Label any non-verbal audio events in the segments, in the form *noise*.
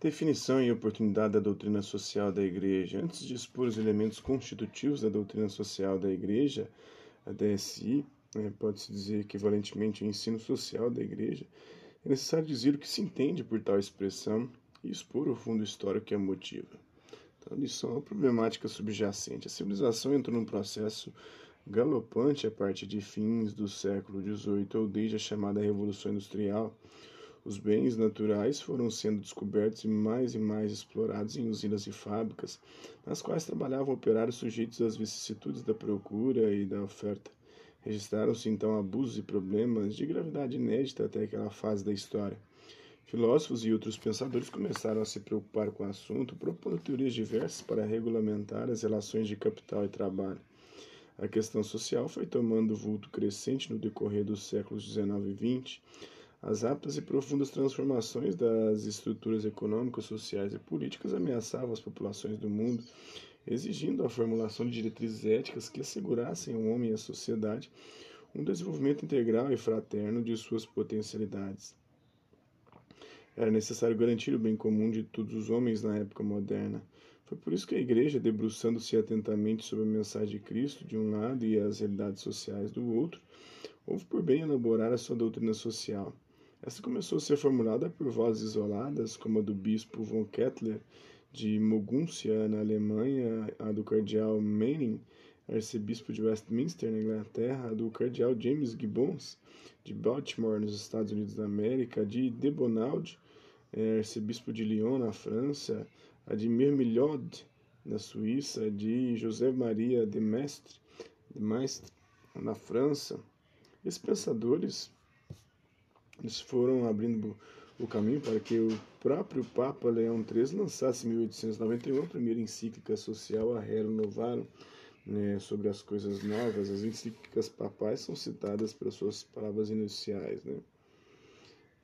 Definição e oportunidade da doutrina social da Igreja. Antes de expor os elementos constitutivos da doutrina social da Igreja, a DSI, né, pode-se dizer equivalentemente o ensino social da Igreja, é necessário dizer o que se entende por tal expressão e expor o fundo histórico que a motiva. Então, lição é uma problemática subjacente. A civilização entrou num processo galopante a partir de fins do século XVIII ou desde a chamada Revolução Industrial, os bens naturais foram sendo descobertos e mais e mais explorados em usinas e fábricas, nas quais trabalhavam operários sujeitos às vicissitudes da procura e da oferta. Registraram-se então abusos e problemas de gravidade inédita até aquela fase da história. Filósofos e outros pensadores começaram a se preocupar com o assunto, propondo teorias diversas para regulamentar as relações de capital e trabalho. A questão social foi tomando vulto crescente no decorrer dos séculos XIX e XX as rápidas e profundas transformações das estruturas econômicas, sociais e políticas ameaçavam as populações do mundo, exigindo a formulação de diretrizes éticas que assegurassem ao homem e à sociedade um desenvolvimento integral e fraterno de suas potencialidades. Era necessário garantir o bem comum de todos os homens na época moderna. Foi por isso que a Igreja, debruçando-se atentamente sobre a mensagem de Cristo de um lado e as realidades sociais do outro, houve por bem elaborar a sua doutrina social. Essa começou a ser formulada por vozes isoladas, como a do bispo von Kettler de Moguntia, na Alemanha, a do cardeal Manning, arcebispo de Westminster, na Inglaterra, a do cardeal James Gibbons, de Baltimore, nos Estados Unidos da América, a de Debonald, eh, arcebispo de Lyon, na França, a de Mirmilhod, na Suíça, de José Maria de Mestre, de Maistre, na França. Esses pensadores eles foram abrindo o caminho para que o próprio Papa Leão XIII lançasse em 1891 a primeira encíclica social, a Rerum Novarum, né, sobre as coisas novas. As encíclicas papais são citadas pelas suas palavras iniciais, né?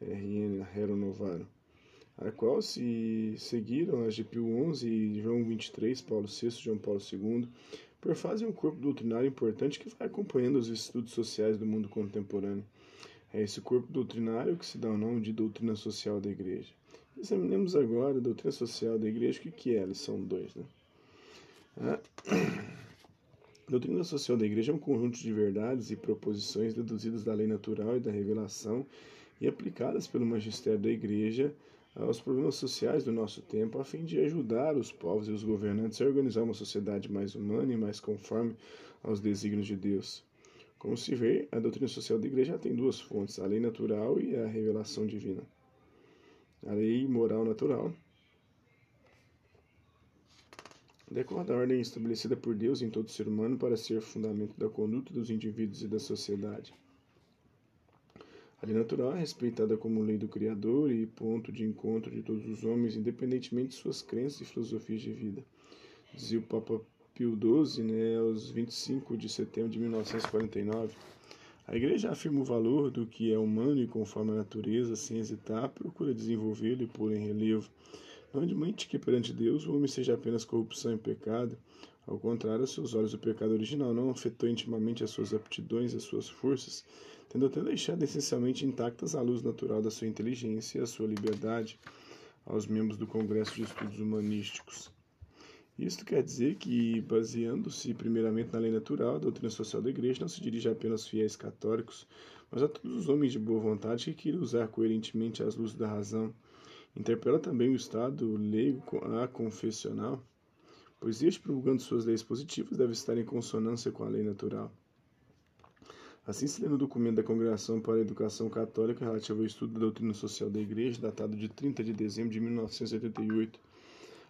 RN, Rerum Novarum, a qual se seguiram as de Pio XI João XXIII, Paulo VI, João Paulo II, por fazem um corpo doutrinário importante que vai acompanhando os estudos sociais do mundo contemporâneo. É esse corpo doutrinário que se dá o nome de doutrina social da igreja. Examinemos agora a doutrina social da igreja, o que, que é? Eles são dois, né? A *clears throat* doutrina social da igreja é um conjunto de verdades e proposições deduzidas da lei natural e da revelação e aplicadas pelo magistério da igreja aos problemas sociais do nosso tempo, a fim de ajudar os povos e os governantes a organizar uma sociedade mais humana e mais conforme aos desígnios de Deus. Como se vê, a doutrina social da igreja tem duas fontes, a lei natural e a revelação divina. A lei moral natural decorre da ordem estabelecida por Deus em todo ser humano para ser fundamento da conduta dos indivíduos e da sociedade. A lei natural é respeitada como lei do Criador e ponto de encontro de todos os homens, independentemente de suas crenças e filosofias de vida. Dizia o Papa Pio XII, né, aos 25 de setembro de 1949. A Igreja afirma o valor do que é humano e conforme a natureza, sem hesitar, procura desenvolvê-lo e pôr em relevo. Não admite que perante Deus o homem seja apenas corrupção e pecado. Ao contrário, aos seus olhos o pecado original não afetou intimamente as suas aptidões e as suas forças, tendo até deixado essencialmente intactas a luz natural da sua inteligência e a sua liberdade aos membros do Congresso de Estudos Humanísticos. Isto quer dizer que, baseando-se primeiramente na lei natural, a doutrina social da Igreja não se dirige apenas aos fiéis católicos, mas a todos os homens de boa vontade que queiram usar coerentemente as luzes da razão. Interpela também o Estado leigo a confessional, pois este, promulgando suas leis positivas, deve estar em consonância com a lei natural. Assim se lê no documento da Congregação para a Educação Católica relativo ao estudo da doutrina social da Igreja, datado de 30 de dezembro de 1988,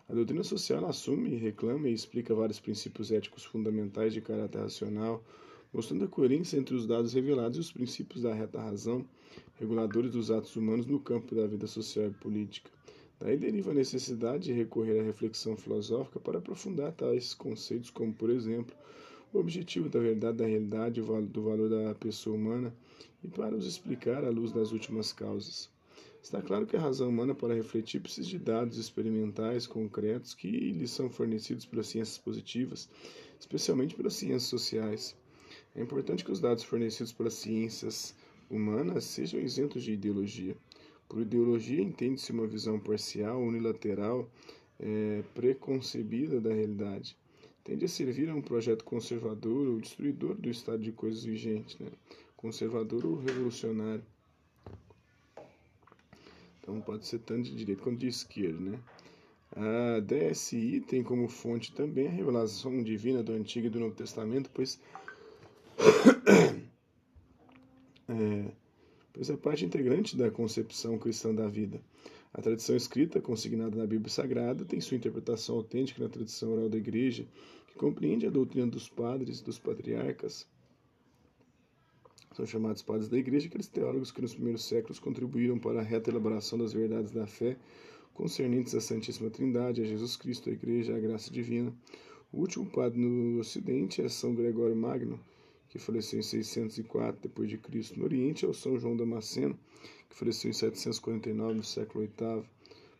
a doutrina social assume, reclama e explica vários princípios éticos fundamentais de caráter racional, mostrando a coerência entre os dados revelados e os princípios da reta razão, reguladores dos atos humanos no campo da vida social e política. Daí deriva a necessidade de recorrer à reflexão filosófica para aprofundar tais conceitos como, por exemplo, o objetivo da verdade da realidade do valor da pessoa humana e para os explicar à luz das últimas causas. Está claro que a razão humana, para refletir, precisa de dados experimentais concretos que lhe são fornecidos pelas ciências positivas, especialmente pelas ciências sociais. É importante que os dados fornecidos pelas ciências humanas sejam isentos de ideologia. Por ideologia, entende-se uma visão parcial, unilateral, é, preconcebida da realidade. Tende a servir a um projeto conservador ou destruidor do estado de coisas vigente, né? conservador ou revolucionário. Então pode ser tanto de direita quanto de esquerda, né? A DSI tem como fonte também a revelação divina do Antigo e do Novo Testamento, pois *coughs* é, pois é parte integrante da concepção cristã da vida. A tradição escrita, consignada na Bíblia Sagrada, tem sua interpretação autêntica na tradição oral da Igreja, que compreende a doutrina dos padres, dos patriarcas. São chamados padres da Igreja aqueles teólogos que nos primeiros séculos contribuíram para a reta elaboração das verdades da fé concernentes à Santíssima Trindade, a Jesus Cristo, a Igreja, a graça divina. O último padre no Ocidente é São Gregório Magno, que faleceu em 604 depois de Cristo. No Oriente é o São João Damasceno, que faleceu em 749 no século VIII.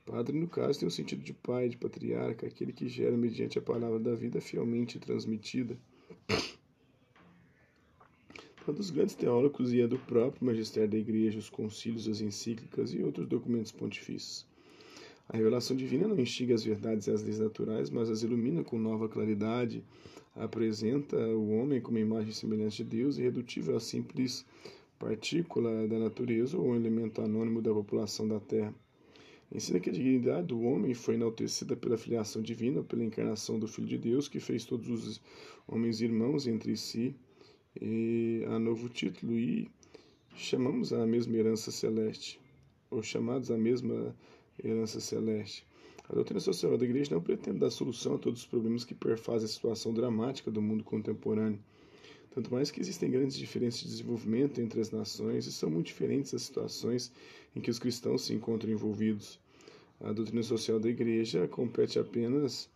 Padre, no caso, tem o sentido de pai, de patriarca, aquele que gera mediante a palavra da vida fielmente transmitida. Um dos grandes teólogos e é do próprio magistério da Igreja, os concílios, as encíclicas e outros documentos pontifícios. A revelação divina não instiga as verdades e as leis naturais, mas as ilumina com nova claridade, apresenta o homem como imagem semelhante de Deus e redutível a simples partícula da natureza ou um elemento anônimo da população da Terra. Ensina que a dignidade do homem foi enaltecida pela filiação divina, pela encarnação do Filho de Deus, que fez todos os homens irmãos entre si, e a novo título, e chamamos a mesma herança celeste, ou chamados à mesma herança celeste. A doutrina social da Igreja não pretende dar solução a todos os problemas que perfazem a situação dramática do mundo contemporâneo. Tanto mais que existem grandes diferenças de desenvolvimento entre as nações e são muito diferentes as situações em que os cristãos se encontram envolvidos. A doutrina social da Igreja compete apenas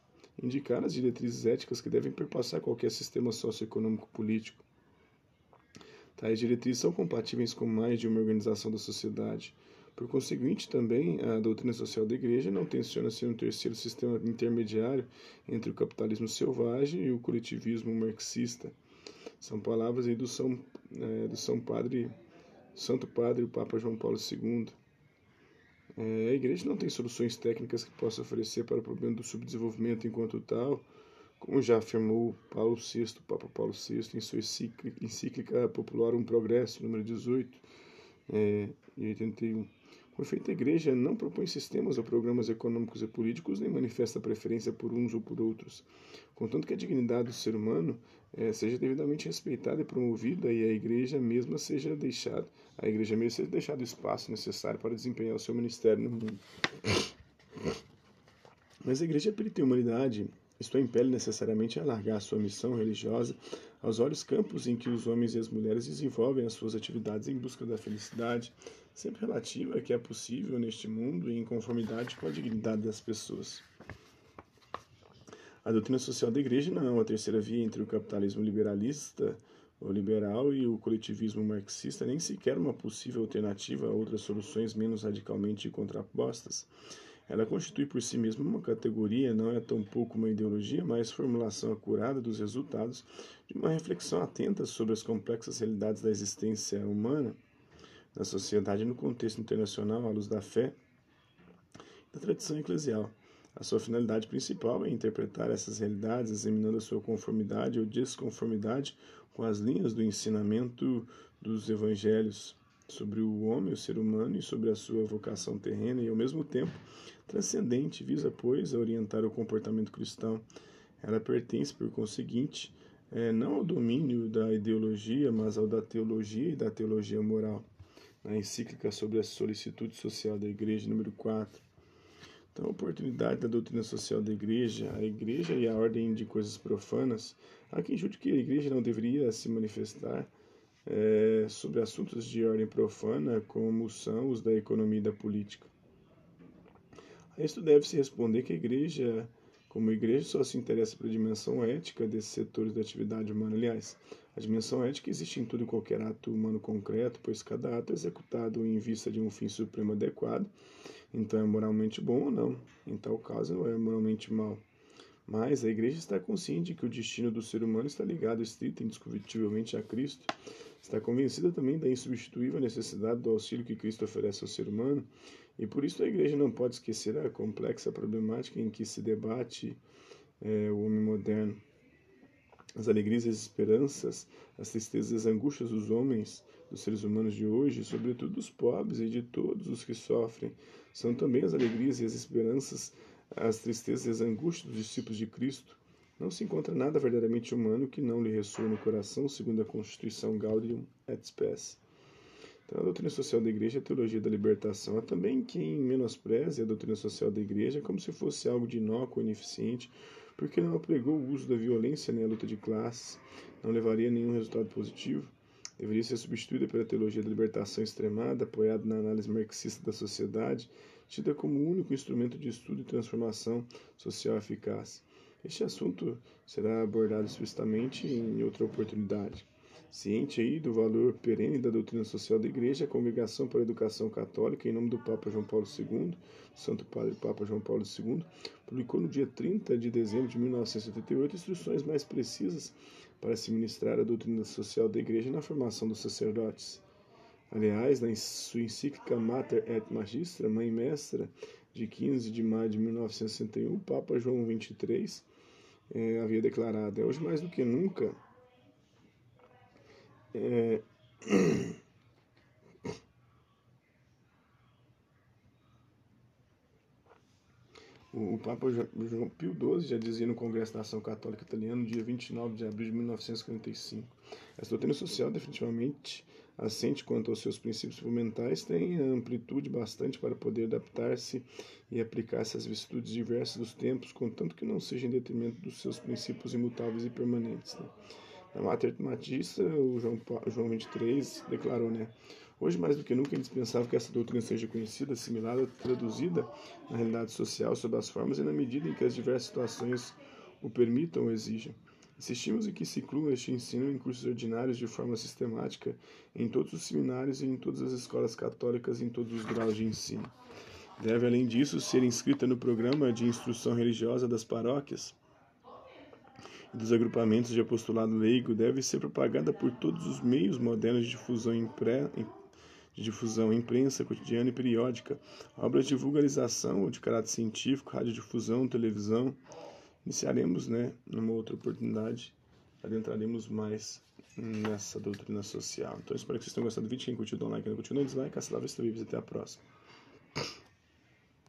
indicar as diretrizes éticas que devem perpassar qualquer sistema socioeconômico político. Tais diretrizes são compatíveis com mais de uma organização da sociedade. Por conseguinte, também a doutrina social da Igreja não tenciona ser um terceiro sistema intermediário entre o capitalismo selvagem e o coletivismo marxista. São palavras do São, é, do São Padre, Santo Padre, o Papa João Paulo II. É, a Igreja não tem soluções técnicas que possa oferecer para o problema do subdesenvolvimento enquanto tal, como já afirmou Paulo VI, Papa Paulo VI, em sua encíclica Popularum Progresso, número 18, é, e 81. Com efeito, a Igreja não propõe sistemas ou programas econômicos e políticos, nem manifesta preferência por uns ou por outros. Contanto que a dignidade do ser humano é, seja devidamente respeitada e promovida e a Igreja mesma seja deixada, a Igreja mesma seja deixada o espaço necessário para desempenhar o seu ministério no mundo. Mas a Igreja perita a humanidade isto impele necessariamente a largar sua missão religiosa aos olhos campos em que os homens e as mulheres desenvolvem as suas atividades em busca da felicidade, sempre relativa que é possível neste mundo e em conformidade com a dignidade das pessoas. A doutrina social da igreja não é uma terceira via entre o capitalismo liberalista ou liberal e o coletivismo marxista, nem sequer uma possível alternativa a outras soluções menos radicalmente contrapostas. Ela constitui por si mesma uma categoria, não é tão pouco uma ideologia, mas formulação acurada dos resultados de uma reflexão atenta sobre as complexas realidades da existência humana na sociedade no contexto internacional à luz da fé da tradição eclesial. A sua finalidade principal é interpretar essas realidades, examinando a sua conformidade ou desconformidade com as linhas do ensinamento dos evangelhos sobre o homem, o ser humano e sobre a sua vocação terrena e, ao mesmo tempo, transcendente, visa, pois, a orientar o comportamento cristão. Ela pertence, por conseguinte, é, não ao domínio da ideologia, mas ao da teologia e da teologia moral. Na encíclica sobre a solicitude social da Igreja, número 4. Então, a oportunidade da doutrina social da Igreja, a Igreja e a ordem de coisas profanas, há quem julgue que a Igreja não deveria se manifestar é, sobre assuntos de ordem profana, como são os da economia e da política. A isto deve-se responder que a igreja, como igreja, só se interessa pela dimensão ética desses setores da atividade humana. Aliás, a dimensão ética existe em todo e qualquer ato humano concreto, pois cada ato é executado em vista de um fim supremo adequado, então é moralmente bom ou não. Em tal caso, não é moralmente mal. Mas a igreja está consciente que o destino do ser humano está ligado estrita e indiscutivelmente a Cristo Está convencida também da insubstituível necessidade do auxílio que Cristo oferece ao ser humano, e por isso a Igreja não pode esquecer a complexa problemática em que se debate é, o homem moderno. As alegrias e as esperanças, as tristezas e as angústias dos homens, dos seres humanos de hoje, sobretudo dos pobres e de todos os que sofrem, são também as alegrias e as esperanças, as tristezas e as angústias dos discípulos de Cristo. Não se encontra nada verdadeiramente humano que não lhe ressoe no coração, segundo a Constituição Gaudium et Spes. Então, a doutrina social da igreja a teologia da libertação. Há também quem menospreze a doutrina social da igreja como se fosse algo de inócuo, ineficiente, porque não apregou o uso da violência nem a luta de classes, não levaria nenhum resultado positivo. Deveria ser substituída pela teologia da libertação extremada, apoiada na análise marxista da sociedade, tida como o único instrumento de estudo e transformação social eficaz. Este assunto será abordado explicitamente em outra oportunidade. Ciente aí do valor perene da doutrina social da Igreja, a Congregação para a Educação Católica, em nome do Papa João Paulo II, Santo Padre Papa João Paulo II, publicou no dia 30 de dezembro de 1978 instruções mais precisas para se ministrar a doutrina social da Igreja na formação dos sacerdotes. Aliás, na sua encíclica Mater et Magistra, Mãe Mestra, de 15 de maio de 1961, o Papa João XXIII eh, havia declarado: é hoje mais do que nunca é... *coughs* O Papa João Pio XII já dizia no Congresso da Ação Católica Italiana, dia 29 de abril de 1945. Essa doutrina social definitivamente assente quanto aos seus princípios fundamentais, tem amplitude bastante para poder adaptar-se e aplicar essas virtudes diversas dos tempos, contanto que não seja em detrimento dos seus princípios imutáveis e permanentes. Né? Na Mater Matista, o João, João 23 declarou, né? Hoje, mais do que nunca, é indispensável que essa doutrina seja conhecida, assimilada, traduzida na realidade social, sob as formas e na medida em que as diversas situações o permitam ou exijam. Insistimos em que se inclua este ensino em cursos ordinários de forma sistemática em todos os seminários e em todas as escolas católicas em todos os graus de ensino. Deve, além disso, ser inscrita no programa de instrução religiosa das paróquias e dos agrupamentos de apostolado leigo deve ser propagada por todos os meios modernos de difusão, de difusão imprensa cotidiana e periódica, obras de vulgarização ou de caráter científico, radiodifusão, televisão. Iniciaremos, né, numa outra oportunidade, adentraremos mais nessa doutrina social. Então, espero que vocês tenham gostado do vídeo. Quem curtiu, dá um like, quem não curtiu, não dislike. La vista, até a próxima.